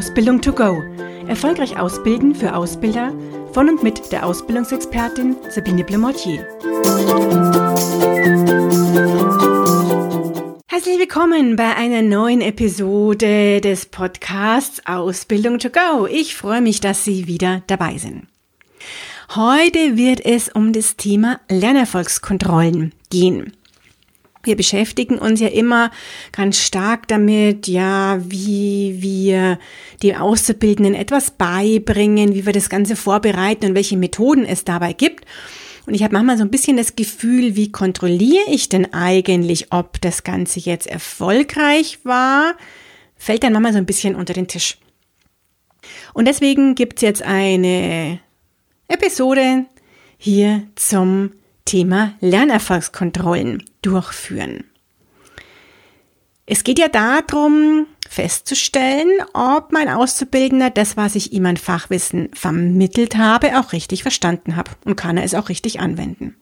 Ausbildung to go. Erfolgreich ausbilden für Ausbilder von und mit der Ausbildungsexpertin Sabine Blemortier. Herzlich willkommen bei einer neuen Episode des Podcasts Ausbildung to go. Ich freue mich, dass Sie wieder dabei sind. Heute wird es um das Thema Lernerfolgskontrollen gehen. Wir beschäftigen uns ja immer ganz stark damit, ja, wie wir den Auszubildenden etwas beibringen, wie wir das Ganze vorbereiten und welche Methoden es dabei gibt. Und ich habe manchmal so ein bisschen das Gefühl, wie kontrolliere ich denn eigentlich, ob das Ganze jetzt erfolgreich war, fällt dann manchmal so ein bisschen unter den Tisch. Und deswegen gibt es jetzt eine Episode hier zum Thema Lernerfolgskontrollen durchführen. Es geht ja darum, festzustellen, ob mein Auszubildender das, was ich ihm an Fachwissen vermittelt habe, auch richtig verstanden habe und kann er es auch richtig anwenden.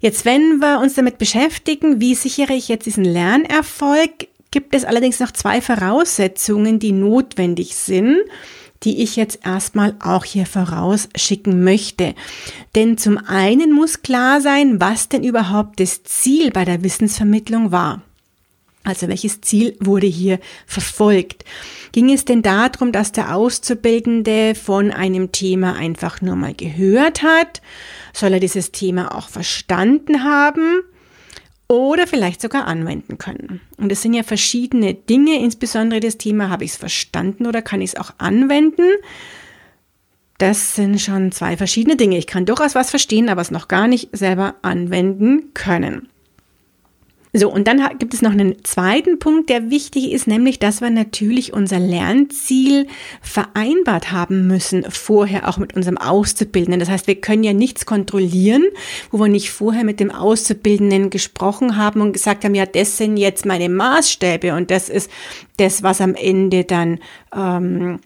Jetzt, wenn wir uns damit beschäftigen, wie sichere ich jetzt diesen Lernerfolg, gibt es allerdings noch zwei Voraussetzungen, die notwendig sind, die ich jetzt erstmal auch hier vorausschicken möchte. Denn zum einen muss klar sein, was denn überhaupt das Ziel bei der Wissensvermittlung war. Also welches Ziel wurde hier verfolgt? Ging es denn darum, dass der Auszubildende von einem Thema einfach nur mal gehört hat? Soll er dieses Thema auch verstanden haben? Oder vielleicht sogar anwenden können. Und es sind ja verschiedene Dinge, insbesondere das Thema, habe ich es verstanden oder kann ich es auch anwenden? Das sind schon zwei verschiedene Dinge. Ich kann durchaus was verstehen, aber es noch gar nicht selber anwenden können. So, und dann gibt es noch einen zweiten Punkt, der wichtig ist, nämlich, dass wir natürlich unser Lernziel vereinbart haben müssen, vorher auch mit unserem Auszubildenden. Das heißt, wir können ja nichts kontrollieren, wo wir nicht vorher mit dem Auszubildenden gesprochen haben und gesagt haben, ja, das sind jetzt meine Maßstäbe und das ist das, was am Ende dann ähm,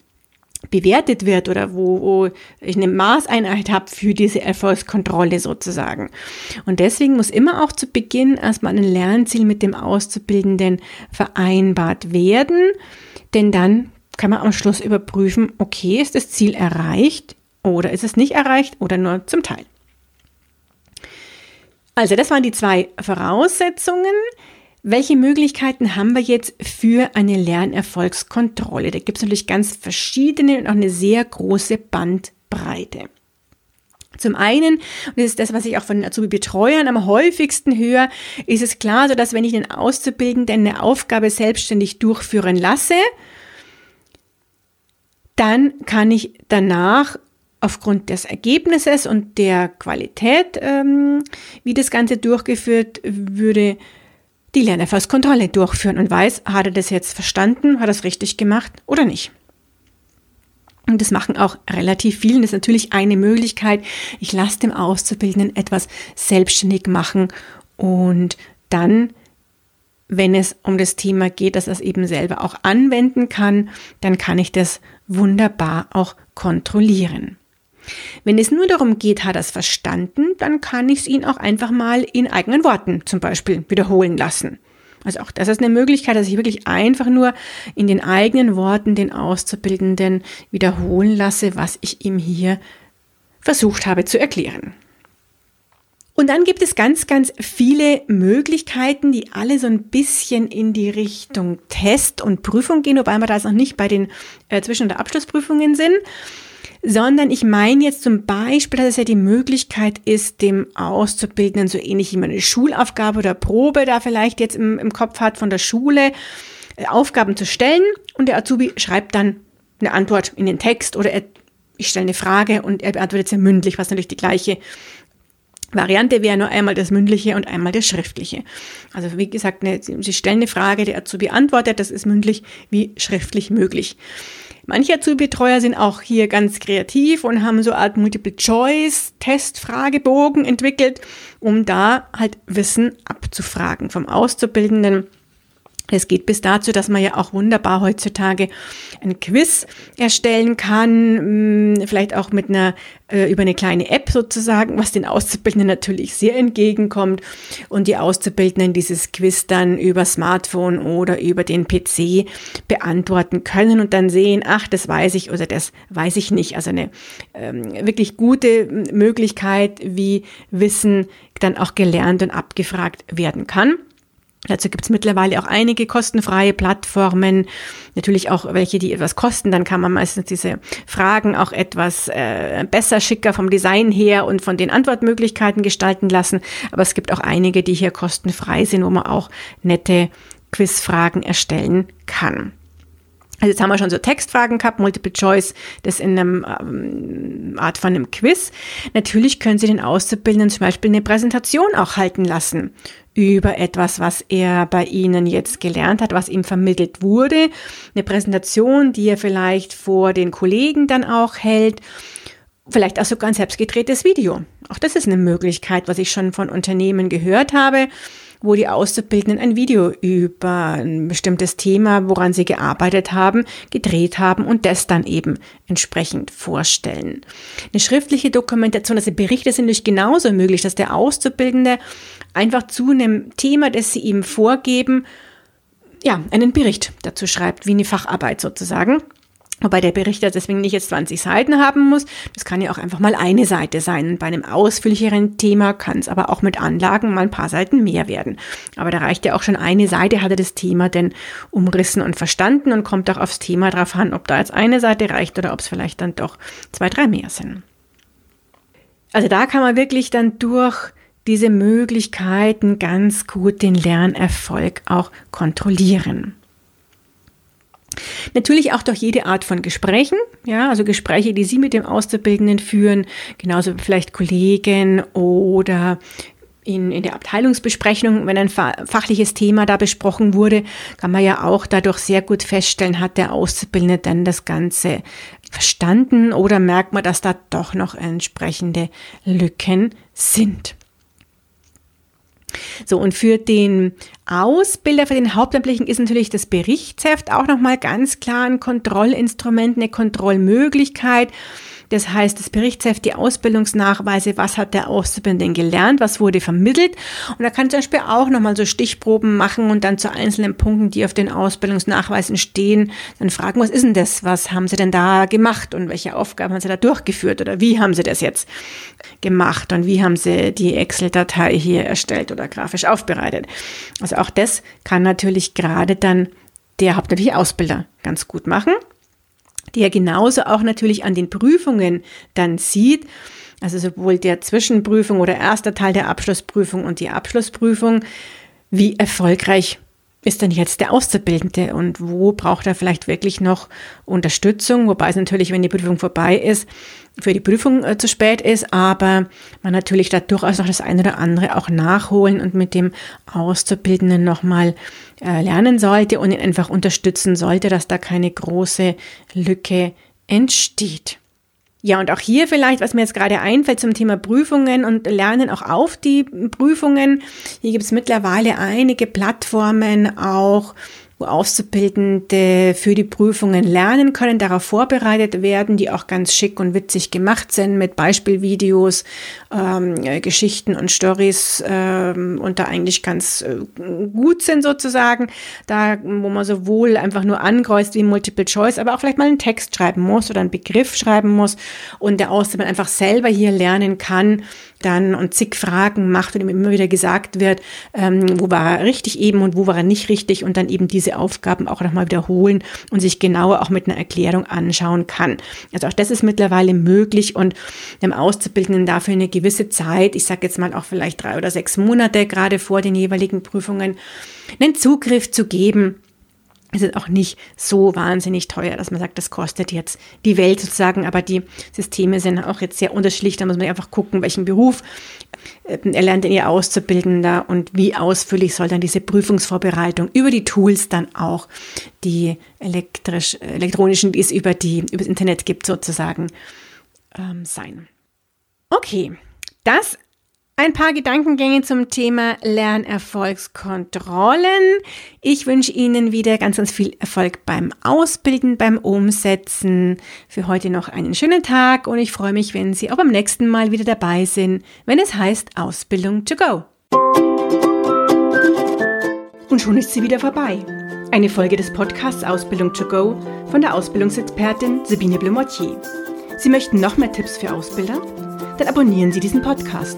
bewertet wird oder wo, wo ich eine Maßeinheit habe für diese Erfolgskontrolle sozusagen. Und deswegen muss immer auch zu Beginn erstmal ein Lernziel mit dem Auszubildenden vereinbart werden, denn dann kann man am Schluss überprüfen, okay, ist das Ziel erreicht oder ist es nicht erreicht oder nur zum Teil. Also das waren die zwei Voraussetzungen. Welche Möglichkeiten haben wir jetzt für eine Lernerfolgskontrolle? Da gibt es natürlich ganz verschiedene und auch eine sehr große Bandbreite. Zum einen, und das ist das, was ich auch von Azubi-Betreuern am häufigsten höre, ist es klar, so dass wenn ich den Auszubildenden eine Aufgabe selbstständig durchführen lasse, dann kann ich danach aufgrund des Ergebnisses und der Qualität, ähm, wie das Ganze durchgeführt würde, die Lernerfolgskontrolle durchführen und weiß, hat er das jetzt verstanden, hat er es richtig gemacht oder nicht. Und das machen auch relativ viele. Das ist natürlich eine Möglichkeit. Ich lasse dem Auszubildenden etwas selbstständig machen und dann, wenn es um das Thema geht, dass er es eben selber auch anwenden kann, dann kann ich das wunderbar auch kontrollieren. Wenn es nur darum geht, hat er es verstanden, dann kann ich es ihn auch einfach mal in eigenen Worten zum Beispiel wiederholen lassen. Also auch das ist eine Möglichkeit, dass ich wirklich einfach nur in den eigenen Worten den Auszubildenden wiederholen lasse, was ich ihm hier versucht habe zu erklären. Und dann gibt es ganz, ganz viele Möglichkeiten, die alle so ein bisschen in die Richtung Test und Prüfung gehen, wobei wir da jetzt noch nicht bei den äh, Zwischen- und Abschlussprüfungen sind sondern ich meine jetzt zum Beispiel, dass es ja die Möglichkeit ist, dem Auszubildenden so ähnlich wie man eine Schulaufgabe oder Probe da vielleicht jetzt im, im Kopf hat von der Schule, äh, Aufgaben zu stellen und der Azubi schreibt dann eine Antwort in den Text oder er, ich stelle eine Frage und er beantwortet sie mündlich, was natürlich die gleiche Variante wäre nur einmal das mündliche und einmal das schriftliche. Also wie gesagt, eine, Sie stellen eine Frage, der Azubi antwortet, das ist mündlich wie schriftlich möglich. Manche Azubi-Betreuer sind auch hier ganz kreativ und haben so eine Art Multiple-Choice-Test-Fragebogen entwickelt, um da halt Wissen abzufragen vom Auszubildenden Es geht bis dazu, dass man ja auch wunderbar heutzutage ein Quiz erstellen kann, mm, vielleicht auch mit einer äh, über eine kleine App sozusagen, was den Auszubildenden natürlich sehr entgegenkommt und die Auszubildenden dieses Quiz dann über Smartphone oder über den PC beantworten können und dann sehen, ach, das weiß ich oder das weiß ich nicht. Also eine ähm, wirklich gute Möglichkeit, wie Wissen dann auch gelernt und abgefragt werden kann. Dazu gibt es mittlerweile auch einige kostenfreie Plattformen, natürlich auch welche, die etwas kosten. Dann kann man meistens diese Fragen auch etwas äh, besser, schicker vom Design her und von den Antwortmöglichkeiten gestalten lassen. Aber es gibt auch einige, die hier kostenfrei sind, wo man auch nette Quizfragen erstellen kann. Also jetzt haben wir schon so Textfragen gehabt, Multiple Choice, das in einem ähm, Art von einem Quiz. Natürlich können Sie den Auszubildenden zum Beispiel eine Präsentation auch halten lassen über etwas, was er bei Ihnen jetzt gelernt hat, was ihm vermittelt wurde. Eine Präsentation, die er vielleicht vor den Kollegen dann auch hält. Vielleicht auch sogar ein selbstgedrehtes Video. Auch das ist eine Möglichkeit, was ich schon von Unternehmen gehört habe wo die Auszubildenden ein Video über ein bestimmtes Thema, woran sie gearbeitet haben, gedreht haben und das dann eben entsprechend vorstellen. Eine schriftliche Dokumentation, also Berichte sind natürlich genauso möglich, dass der Auszubildende einfach zu einem Thema, das sie ihm vorgeben, ja, einen Bericht dazu schreibt, wie eine Facharbeit sozusagen. Wobei der Bericht deswegen nicht jetzt 20 Seiten haben muss. Das kann ja auch einfach mal eine Seite sein. bei einem ausführlicheren Thema kann es aber auch mit Anlagen mal ein paar Seiten mehr werden. Aber da reicht ja auch schon eine Seite, hat er das Thema denn umrissen und verstanden und kommt auch aufs Thema drauf an, ob da jetzt eine Seite reicht oder ob es vielleicht dann doch zwei, drei mehr sind. Also da kann man wirklich dann durch diese Möglichkeiten ganz gut den Lernerfolg auch kontrollieren. Natürlich auch durch jede Art von Gesprächen, ja, also Gespräche, die Sie mit dem Auszubildenden führen, genauso vielleicht Kollegen oder in, in der Abteilungsbesprechung, wenn ein fachliches Thema da besprochen wurde, kann man ja auch dadurch sehr gut feststellen, hat der Auszubildende dann das Ganze verstanden oder merkt man, dass da doch noch entsprechende Lücken sind. So, und für den Ausbilder, für den Hauptamtlichen ist natürlich das Berichtsheft auch nochmal ganz klar ein Kontrollinstrument, eine Kontrollmöglichkeit. Das heißt, das Berichtsheft, die Ausbildungsnachweise, was hat der Auszubildende gelernt, was wurde vermittelt. Und da kann zum Beispiel auch nochmal so Stichproben machen und dann zu einzelnen Punkten, die auf den Ausbildungsnachweisen stehen, dann fragen, was ist denn das? Was haben Sie denn da gemacht und welche Aufgaben haben Sie da durchgeführt oder wie haben Sie das jetzt gemacht und wie haben Sie die Excel-Datei hier erstellt oder grafisch aufbereitet? Also auch das kann natürlich gerade dann der hauptsächliche Ausbilder ganz gut machen der genauso auch natürlich an den Prüfungen dann sieht, also sowohl der Zwischenprüfung oder erster Teil der Abschlussprüfung und die Abschlussprüfung, wie erfolgreich ist denn jetzt der Auszubildende und wo braucht er vielleicht wirklich noch Unterstützung? Wobei es natürlich, wenn die Prüfung vorbei ist, für die Prüfung äh, zu spät ist, aber man natürlich da durchaus noch das eine oder andere auch nachholen und mit dem Auszubildenden nochmal äh, lernen sollte und ihn einfach unterstützen sollte, dass da keine große Lücke entsteht. Ja, und auch hier vielleicht, was mir jetzt gerade einfällt zum Thema Prüfungen und Lernen auch auf die Prüfungen. Hier gibt es mittlerweile einige Plattformen auch, Auszubildende für die Prüfungen lernen können, darauf vorbereitet werden, die auch ganz schick und witzig gemacht sind mit Beispielvideos, ähm, äh, Geschichten und Stories ähm, und da eigentlich ganz äh, gut sind sozusagen. Da, wo man sowohl einfach nur ankreuzt wie Multiple Choice, aber auch vielleicht mal einen Text schreiben muss oder einen Begriff schreiben muss und der Auszubildende einfach selber hier lernen kann, dann und zig Fragen macht und ihm immer wieder gesagt wird, ähm, wo war er richtig eben und wo war er nicht richtig und dann eben diese Aufgaben auch nochmal wiederholen und sich genauer auch mit einer Erklärung anschauen kann. Also auch das ist mittlerweile möglich und dem Auszubildenden dafür eine gewisse Zeit, ich sage jetzt mal auch vielleicht drei oder sechs Monate gerade vor den jeweiligen Prüfungen, einen Zugriff zu geben es ist auch nicht so wahnsinnig teuer, dass man sagt, das kostet jetzt die Welt sozusagen, aber die Systeme sind auch jetzt sehr unterschiedlich. Da muss man einfach gucken, welchen Beruf äh, erlernt ihr Auszubildender und wie ausführlich soll dann diese Prüfungsvorbereitung über die Tools dann auch, die elektrisch, elektronischen, die es über, die, über das Internet gibt, sozusagen ähm, sein. Okay, das Ein paar Gedankengänge zum Thema Lernerfolgskontrollen. Ich wünsche Ihnen wieder ganz, ganz viel Erfolg beim Ausbilden, beim Umsetzen. Für heute noch einen schönen Tag und ich freue mich, wenn Sie auch beim nächsten Mal wieder dabei sind, wenn es heißt Ausbildung to go. Und schon ist sie wieder vorbei. Eine Folge des Podcasts Ausbildung to go von der Ausbildungsexpertin Sabine Blumotier. Sie möchten noch mehr Tipps für Ausbilder? Dann abonnieren Sie diesen Podcast.